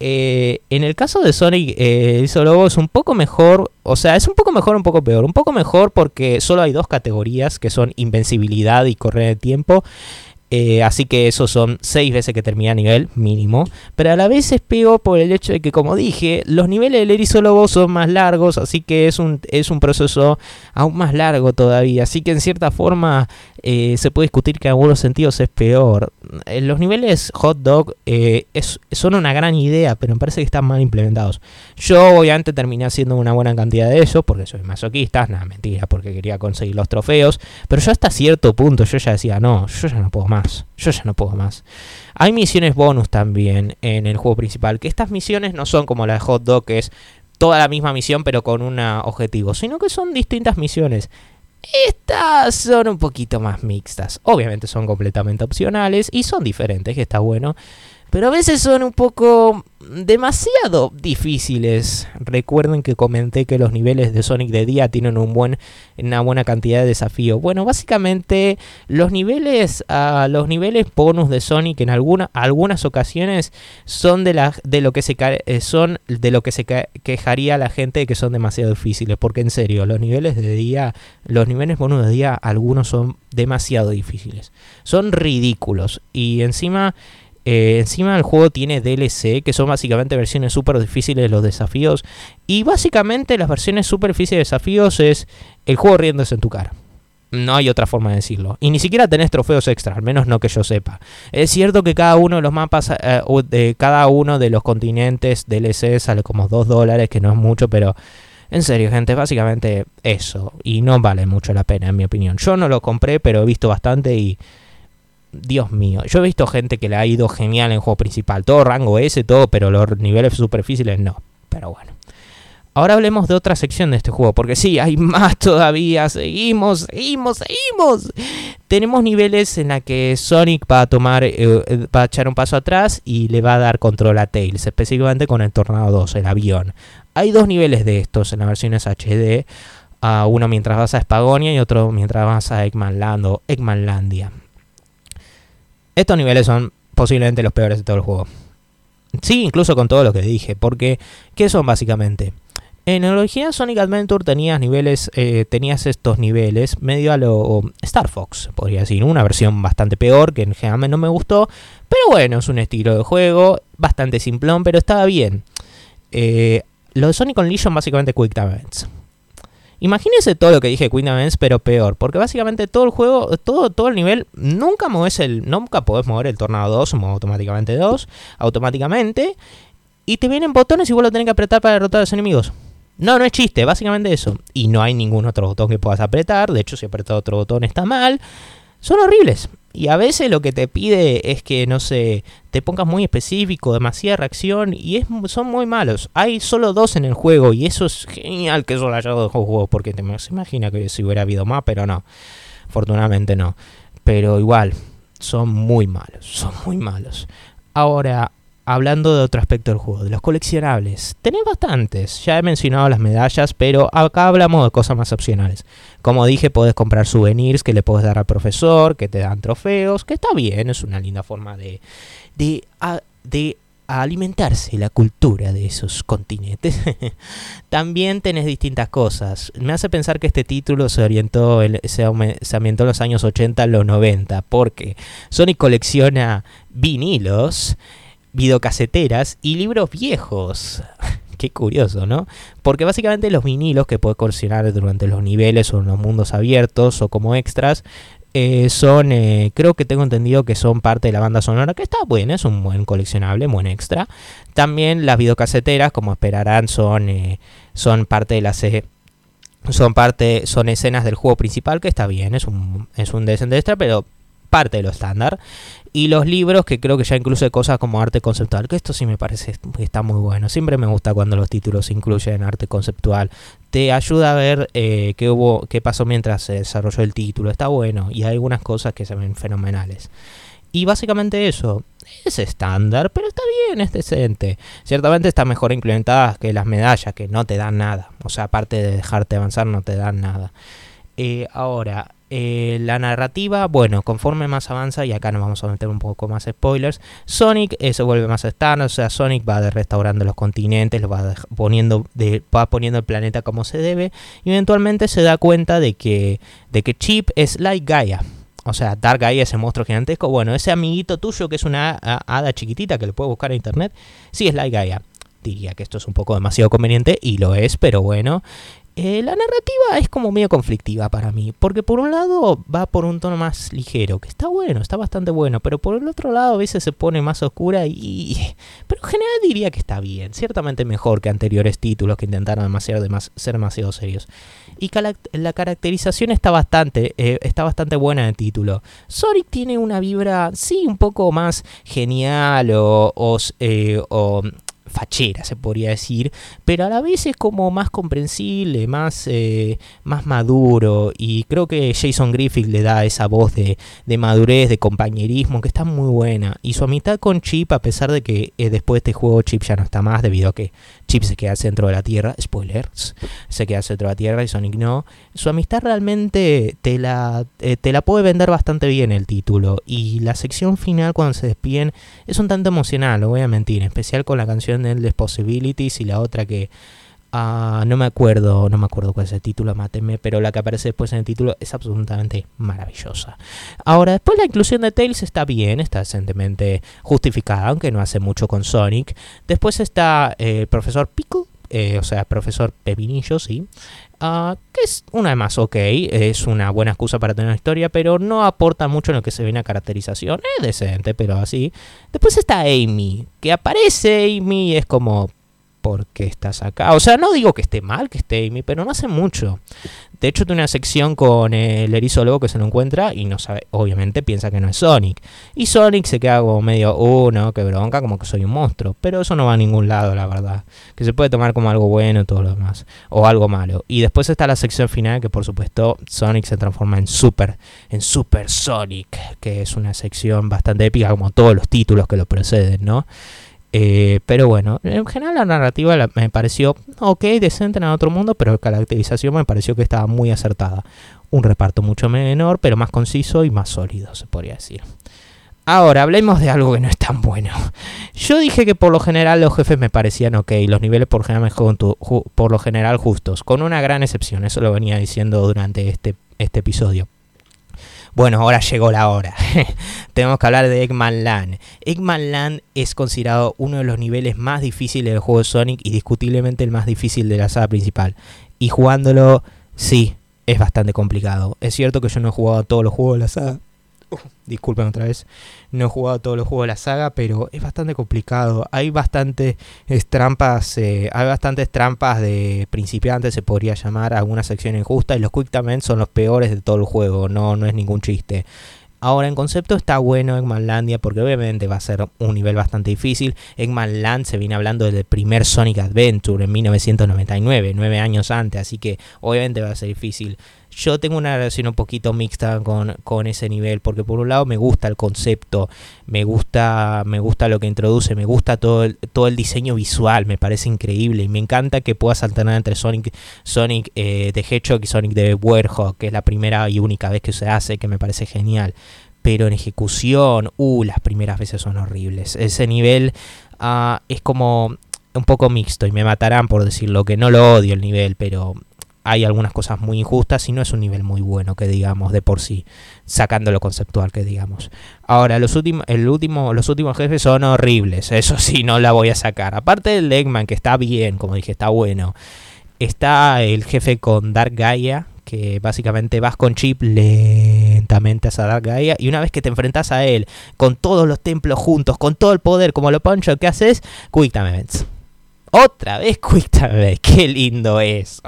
Eh, en el caso de Sonic, eh, Lobo es un poco mejor. O sea, es un poco mejor, un poco peor. Un poco mejor porque solo hay dos categorías que son invencibilidad y correr el tiempo. Eh, así que esos son 6 veces que termina nivel mínimo. Pero a la vez es peor por el hecho de que, como dije, los niveles del erizo lobo son más largos. Así que es un, es un proceso aún más largo todavía. Así que en cierta forma eh, se puede discutir que en algunos sentidos es peor. Eh, los niveles hot dog son una gran idea, pero me parece que están mal implementados. Yo obviamente terminé haciendo una buena cantidad de ellos porque soy masoquista. Nada, mentira, porque quería conseguir los trofeos. Pero yo hasta cierto punto yo ya decía, no, yo ya no puedo más. Yo ya no puedo más. Hay misiones bonus también en el juego principal. Que estas misiones no son como la de Hot Dog, que es toda la misma misión pero con un objetivo. Sino que son distintas misiones. Estas son un poquito más mixtas. Obviamente son completamente opcionales y son diferentes, que está bueno pero a veces son un poco demasiado difíciles. Recuerden que comenté que los niveles de Sonic de día tienen una buena cantidad de desafíos. Bueno, básicamente los niveles, uh, los niveles bonus de Sonic en alguna, algunas ocasiones son de, de lo que se eh, son de lo que se quejaría la gente de que son demasiado difíciles. Porque en serio, los niveles de día, los niveles bonus de día, algunos son demasiado difíciles. Son ridículos y encima eh, encima el juego tiene DLC, que son básicamente versiones súper difíciles de los desafíos. Y básicamente las versiones súper difíciles de desafíos es el juego riéndose en tu cara. No hay otra forma de decirlo. Y ni siquiera tenés trofeos extra, al menos no que yo sepa. Es cierto que cada uno de los mapas, eh, de cada uno de los continentes DLC sale como 2 dólares, que no es mucho, pero en serio, gente, básicamente eso. Y no vale mucho la pena, en mi opinión. Yo no lo compré, pero he visto bastante y Dios mío, yo he visto gente que le ha ido genial en juego principal, todo rango S, todo, pero los niveles superficiales no. Pero bueno. Ahora hablemos de otra sección de este juego, porque sí, hay más todavía. Seguimos, seguimos, seguimos. Tenemos niveles en la que Sonic va a tomar, eh, va a echar un paso atrás y le va a dar control a Tails, específicamente con el Tornado 2, el avión. Hay dos niveles de estos en las versiones HD. uno mientras vas a Spagonia y otro mientras vas a Eggman o Eggmanlandia. Estos niveles son posiblemente los peores de todo el juego. Sí, incluso con todo lo que dije, porque ¿qué son básicamente? En el original Sonic Adventure tenías niveles, eh, tenías estos niveles medio a lo Star Fox, podría decir, una versión bastante peor que en general no me gustó, pero bueno, es un estilo de juego bastante simplón, pero estaba bien. Eh, lo de Sonic Unleashed básicamente Quick Time Events. Imagínense todo lo que dije Queen Events, pero peor, porque básicamente todo el juego, todo, todo el nivel, nunca mueves el, nunca podés mover el tornado 2, mueve automáticamente 2, automáticamente, y te vienen botones y vos lo tenés que apretar para derrotar a los enemigos. No, no es chiste, básicamente eso. Y no hay ningún otro botón que puedas apretar, de hecho si apretas otro botón está mal. Son horribles. Y a veces lo que te pide es que, no sé, te pongas muy específico, demasiada reacción, y es, son muy malos. Hay solo dos en el juego, y eso es genial que eso lo haya dado juego, porque te se imagina que si hubiera habido más, pero no. Afortunadamente no. Pero igual, son muy malos, son muy malos. Ahora, hablando de otro aspecto del juego, de los coleccionables. Tenés bastantes, ya he mencionado las medallas, pero acá hablamos de cosas más opcionales. Como dije, podés comprar souvenirs que le puedes dar al profesor, que te dan trofeos, que está bien, es una linda forma de, de, de alimentarse la cultura de esos continentes. También tenés distintas cosas. Me hace pensar que este título se orientó, se, ambientó en los años 80 a los 90, porque Sonic colecciona vinilos videocaseteras y libros viejos. Qué curioso, ¿no? Porque básicamente los vinilos que puedes coleccionar durante los niveles o en los mundos abiertos o como extras eh, son, eh, creo que tengo entendido que son parte de la banda sonora, que está buena, es un buen coleccionable, buen extra. También las videocaseteras, como esperarán, son, eh, son parte de la C son parte, son escenas del juego principal, que está bien, es un, es un extra, pero parte de lo estándar. Y los libros, que creo que ya incluye cosas como arte conceptual, que esto sí me parece que está muy bueno. Siempre me gusta cuando los títulos incluyen arte conceptual. Te ayuda a ver eh, qué hubo, qué pasó mientras se desarrolló el título. Está bueno. Y hay algunas cosas que se ven fenomenales. Y básicamente eso. Es estándar, pero está bien, es decente. Ciertamente está mejor implementada que las medallas, que no te dan nada. O sea, aparte de dejarte avanzar, no te dan nada. Eh, ahora, eh, la narrativa, bueno, conforme más avanza, y acá nos vamos a meter un poco más spoilers, Sonic eh, se vuelve más estándar, o sea, Sonic va restaurando los continentes, lo va poniendo, va poniendo el planeta como se debe, y eventualmente se da cuenta de que, de que Chip es like Gaia. O sea, Dark Gaia, ese monstruo gigantesco, bueno, ese amiguito tuyo que es una hada chiquitita que le puede buscar en internet, sí es like Gaia diría que esto es un poco demasiado conveniente y lo es, pero bueno, eh, la narrativa es como medio conflictiva para mí, porque por un lado va por un tono más ligero, que está bueno, está bastante bueno, pero por el otro lado a veces se pone más oscura y... Pero en general diría que está bien, ciertamente mejor que anteriores títulos que intentaron demasiado, ser demasiado serios. Y la caracterización está bastante, eh, está bastante buena en el título. Sonic tiene una vibra, sí, un poco más genial o, eh, fachera, se podría decir, pero a la vez es como más comprensible, más, eh, más maduro, y creo que Jason Griffith le da esa voz de, de, madurez, de compañerismo, que está muy buena. Y su amistad con Chip, a pesar de que eh, después de este juego Chip ya no está más, debido a que Chip se queda al centro de la Tierra, spoilers, se queda al centro de la Tierra y Sonic no, su amistad realmente te la, eh, te la puede vender bastante bien el título, y la sección final cuando se despiden es un tanto emocional, no voy a mentir, en especial con la canción de Possibilities y la otra que ah, no me acuerdo, no me acuerdo cuál es el título, máteme, pero la que aparece después en el título es absolutamente maravillosa. Ahora, después la inclusión de Tails está bien, está decentemente justificada, aunque no hace mucho con Sonic. Después está eh, el profesor Pico, eh, o sea, profesor Pepinillo, sí, uh, que es una más ok, es una buena excusa para tener una historia, pero no aporta mucho en lo que se ve en la caracterización, es decente, pero así. Después está Amy, que aparece Amy y es como, ¿por qué estás acá? O sea, no digo que esté mal que esté Amy, pero no hace mucho. De hecho, tiene una sección con el erizólogo que se lo encuentra y no sabe, obviamente piensa que no es Sonic. Y Sonic se queda como medio, uh, no, qué bronca, como que soy un monstruo. Pero eso no va a ningún lado, la verdad. Que se puede tomar como algo bueno y todo lo demás. O algo malo. Y después está la sección final que por supuesto Sonic se transforma en Super, en Super Sonic. Que es una sección bastante épica como todos los títulos que lo preceden, ¿no? Eh, pero bueno, en general la narrativa me pareció ok, decente en otro mundo, pero la caracterización me pareció que estaba muy acertada. Un reparto mucho menor, pero más conciso y más sólido, se podría decir. Ahora, hablemos de algo que no es tan bueno. Yo dije que por lo general los jefes me parecían ok, los niveles por, general, por lo general justos, con una gran excepción, eso lo venía diciendo durante este, este episodio. Bueno, ahora llegó la hora. Tenemos que hablar de Eggman Land. Eggman Land es considerado uno de los niveles más difíciles del juego de Sonic y discutiblemente el más difícil de la saga principal. Y jugándolo, sí, es bastante complicado. Es cierto que yo no he jugado todos los juegos de la saga, disculpen otra vez, no he jugado todos los juegos de la saga, pero es bastante complicado. Hay bastantes trampas, eh, hay bastantes trampas de principiantes, se podría llamar, alguna sección injusta, y los quick también son los peores de todo el juego, no, no es ningún chiste. Ahora, en concepto está bueno Eggmanlandia porque obviamente va a ser un nivel bastante difícil. Eggmanland se viene hablando del primer Sonic Adventure en 1999, nueve años antes, así que obviamente va a ser difícil. Yo tengo una relación un poquito mixta con, con, ese nivel, porque por un lado me gusta el concepto, me gusta, me gusta lo que introduce, me gusta todo el, todo el diseño visual, me parece increíble y me encanta que puedas alternar entre Sonic, Sonic eh, de Hedgehog y Sonic de Werehog, que es la primera y única vez que se hace, que me parece genial. Pero en ejecución, uh, las primeras veces son horribles. Ese nivel uh, es como un poco mixto y me matarán por decirlo, que no lo odio el nivel, pero hay algunas cosas muy injustas y no es un nivel muy bueno que digamos de por sí, sacando lo conceptual que digamos. Ahora, los últimos, el último, los últimos jefes son horribles, eso sí, no la voy a sacar. Aparte del Eggman, que está bien, como dije, está bueno. Está el jefe con Dark Gaia, que básicamente vas con Chip lentamente a Dark Gaia y una vez que te enfrentas a él con todos los templos juntos, con todo el poder como lo poncho, ¿qué haces? Quick Time Events. Otra vez Quick qué lindo eso.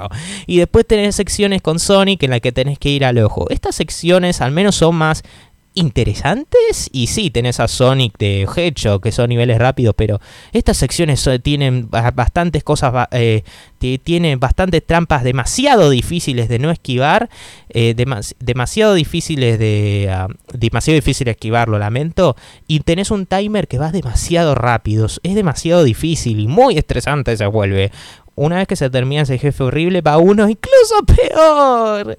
Y después tenés secciones con Sonic en las que tenés que ir al ojo. Estas secciones al menos son más interesantes. Y sí, tenés a Sonic de Hedgehog, que son niveles rápidos, pero estas secciones tienen bastantes cosas, eh, tienen bastantes trampas demasiado difíciles de no esquivar, eh, demasiado difíciles de... Ah, demasiado difícil esquivar, lo lamento. Y tenés un timer que va demasiado rápido, es demasiado difícil muy estresante se vuelve una vez que se termina ese jefe horrible, va uno incluso peor.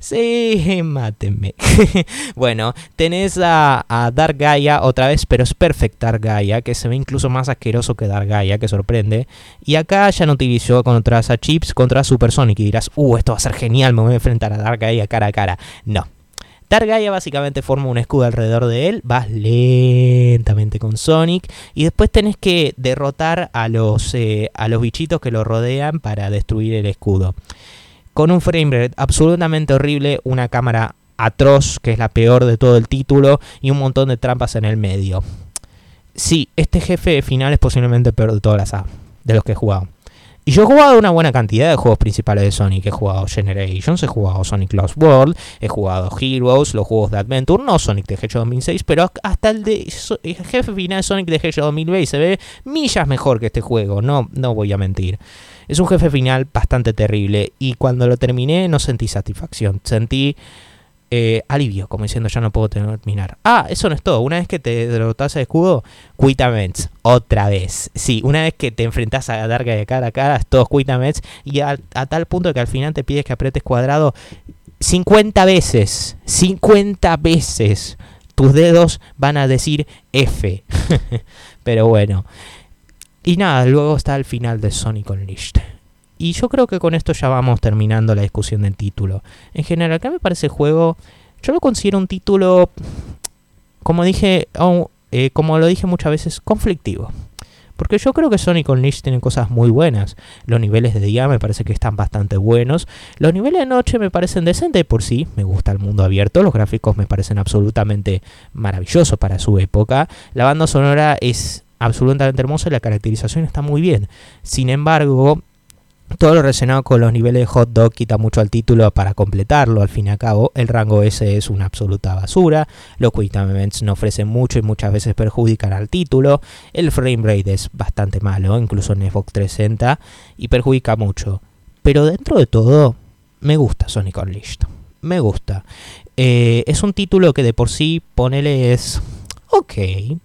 Sí, mátenme. bueno, tenés a, Dark Gaia otra vez, pero es Perfect Dark Gaia, que se ve incluso más asqueroso que Dark Gaia, que sorprende. Y acá ya no utilizó contra a Chips, contra Super Sonic. Y dirás, uh, esto va a ser genial, me voy a enfrentar a Dark Gaia cara a cara. No, Targaia básicamente forma un escudo alrededor de él, vas lentamente con Sonic y después tenés que derrotar a los, eh, a los bichitos que lo rodean para destruir el escudo. Con un framerate absolutamente horrible, una cámara atroz, que es la peor de todo el título, y un montón de trampas en el medio. Sí, este jefe final es posiblemente el peor de todas las de los que he jugado. Y yo he jugado una buena cantidad de juegos principales de Sonic. He jugado Generations, he jugado Sonic Lost World, he jugado Heroes, los juegos de Adventure, no Sonic de Hedgehog 2006, pero hasta el de jefe final de Sonic de Hedgehog 2006 se ve millas mejor que este juego, no, no voy a mentir. Es un jefe final bastante terrible y cuando lo terminé no sentí satisfacción, sentí eh, alivio, como diciendo ya no puedo terminar. Ah, eso no es todo. Una vez que te derrotas a escudo, quit Otra vez. Sí, una vez que te enfrentas a Darga de cara a cara, es todo quit Y a, tal punto que al final te pides que apretes cuadrado 50 veces. 50 veces. Tus dedos van a decir F. Pero bueno. Y nada, luego está el final de Sonic Unleashed. Y yo creo que con esto ya vamos terminando la discusión del título. En general, ¿qué me parece el juego? Yo lo considero un título, como dije, eh, como lo dije muchas veces, conflictivo. Porque yo creo que Sonic Unleashed tiene cosas muy buenas. Los niveles de día me parece que están bastante buenos. Los niveles de noche me parecen decentes por sí. Me gusta el mundo abierto. Los gráficos me parecen absolutamente maravillosos para su época. La banda sonora es absolutamente hermosa y la caracterización está muy bien. Sin embargo, todo lo relacionado con los niveles de hot dog quita mucho al título para completarlo. Al fin y al cabo, el rango S es una absoluta basura. Los Quick Time Events no ofrecen mucho y muchas veces perjudican al título. El frame rate es bastante malo, incluso en Xbox 360, y perjudica mucho. Pero dentro de todo, me gusta Sonic Unleashed. Me gusta. Eh, es un título que de por sí, ponele es ok,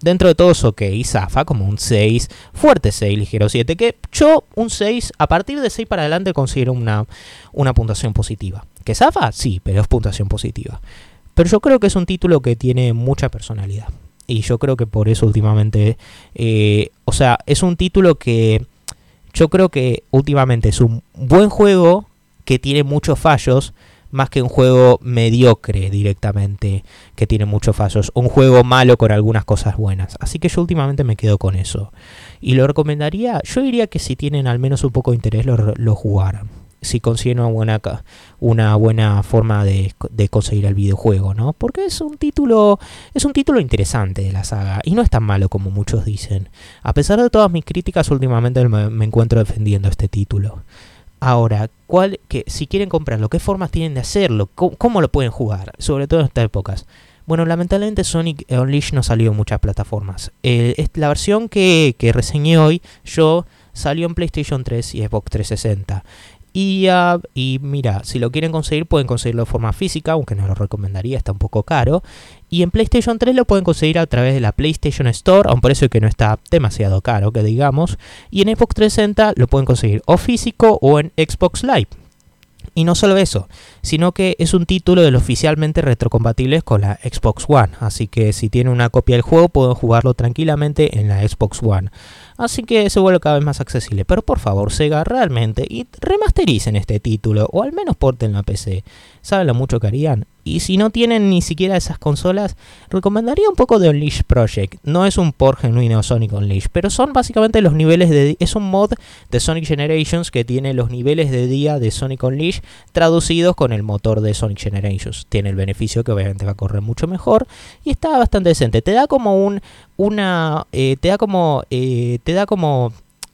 dentro de todo es ok, zafa como un 6, fuerte 6, ligero 7, que yo un 6, a partir de 6 para adelante considero una, una puntuación positiva. ¿Que zafa? Sí, pero es puntuación positiva. Pero yo creo que es un título que tiene mucha personalidad. Y yo creo que por eso últimamente, eh, o sea, es un título que yo creo que últimamente es un buen juego que tiene muchos fallos, más que un juego mediocre directamente que tiene muchos fallos, un juego malo con algunas cosas buenas. Así que yo últimamente me quedo con eso. Y lo recomendaría, yo diría que si tienen al menos un poco de interés lo, lo jugaran. Si consiguen una buena, una buena forma de, conseguir el videojuego, ¿no? Porque es un título, es un título interesante de la saga y no es tan malo como muchos dicen. A pesar de todas mis críticas, últimamente me encuentro defendiendo este título. Ahora, ¿cuál, que, si quieren comprarlo, ¿qué formas tienen de hacerlo? ¿Cómo, lo pueden jugar? Sobre todo en estas épocas. Bueno, lamentablemente Sonic Unleashed no salió en muchas plataformas. la versión que, que reseñé hoy, yo, salió en PlayStation 3 y Xbox 360. Y, y, mira, si lo quieren conseguir, pueden conseguirlo de forma física, aunque no lo recomendaría, está un poco caro. Y en PlayStation 3 lo pueden conseguir a través de la PlayStation Store, a un precio que no está demasiado caro, que digamos. Y en Xbox 360 lo pueden conseguir o físico o en Xbox Live. Y no solo eso, sino que es un título de los oficialmente retrocompatibles con la Xbox One. Así que si tienen una copia del juego, pueden jugarlo tranquilamente en la Xbox One. Así que se vuelve cada vez más accesible. Pero por favor, Sega, realmente, y remastericen este título, o al menos porten la PC. ¿Saben lo mucho que harían? Y si no tienen ni siquiera esas consolas, recomendaría un poco de Unleash Project. No es un por genuino Sonic Unleash, pero son básicamente los niveles de... Es un mod de Sonic Generations que tiene los niveles de día de Sonic Unleash traducidos con el motor de Sonic Generations. Tiene el beneficio que obviamente va a correr mucho mejor y está bastante decente. Te da como un... Una... Eh, te da como... Eh, te da como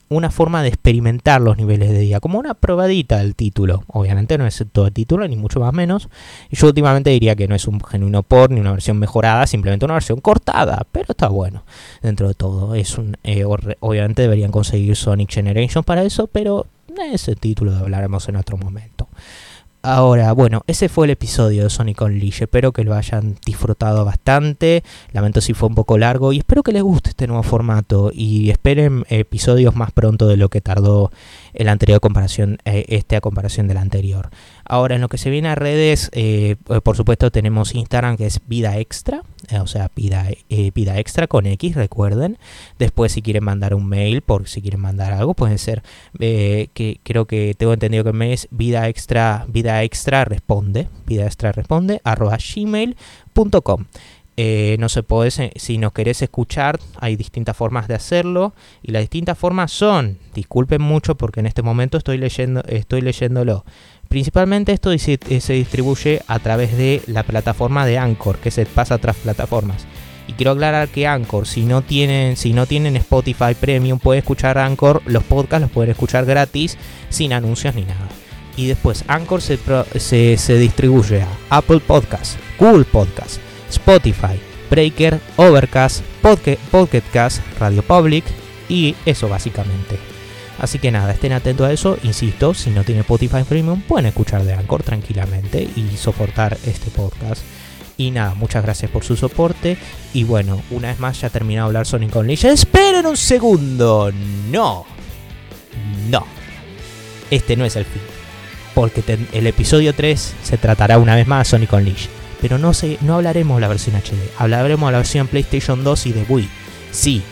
una forma de experimentar los niveles de día, como una probadita del título. Obviamente no es todo título, ni mucho más menos. Yo últimamente diría que no es un genuino port ni una versión mejorada, simplemente una versión cortada, pero está bueno dentro de todo. Es un, eh, obviamente deberían conseguir Sonic Generation para eso, pero ese título hablaremos en otro momento. Ahora, bueno, ese fue el episodio de Sonic Unleashed. Espero que lo hayan disfrutado bastante. Lamento si fue un poco largo y espero que les guste este nuevo formato y esperen episodios más pronto de lo que tardó el anterior comparación, eh, este a comparación del anterior. Ahora, en lo que se viene a redes, eh, eh, por supuesto tenemos Instagram que es Vida Extra, o sea, vida, vida Extra con X, recuerden. Después, si quieren mandar un mail, por si quieren mandar algo, pueden ser, que creo que tengo entendido que mail es Vida Extra, Vida Extra Responde, Vida Extra Responde, arroba gmail.com. Eh, no se puede, si nos querés escuchar, hay distintas formas de hacerlo. Y las distintas formas son, disculpen mucho porque en este momento estoy leyendo, estoy leyéndolo. Principalmente esto eh, se, distribuye a través de la plataforma de Anchor, que se pasa a otras plataformas. Y quiero aclarar que Anchor, si no tienen, si no tienen Spotify Premium, puede escuchar Anchor, los podcasts los pueden escuchar gratis, sin anuncios ni nada. Y después Anchor se, se, se distribuye a Apple Podcasts, Google Podcasts, Spotify, Breaker, Overcast, Pocketcast, Radio Public y eso básicamente. Así que nada, estén atentos a eso. Insisto, si no tiene Spotify Premium, pueden escuchar de Anchor tranquilamente y soportar este podcast. Y nada, muchas gracias por su soporte. Y bueno, una vez más ya terminado de hablar Sonic Unleashed. ¡Esperen un segundo! No. No. Este no es el fin. Porque el episodio 3 se tratará una vez más Sonic Unleashed pero no, se, no hablaremos de la versión HD, hablaremos de la versión PlayStation 2 y de Wii. Sí,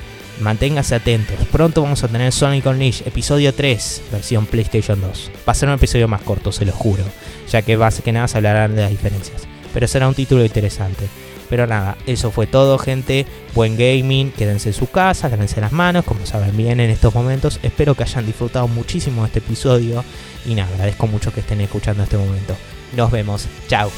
manténgase atentos, pronto vamos a tener Sonic Unleashed episodio 3, versión PlayStation 2. Va a ser un episodio más corto, se lo juro, ya que base que nada se hablarán de las diferencias, pero será un título interesante. Pero nada, eso fue todo, gente. Buen gaming, quédense en su casa, quédense las manos, como saben bien en estos momentos. Espero que hayan disfrutado muchísimo de este episodio. Y nada, agradezco mucho que estén escuchando este momento. Nos vemos, chao.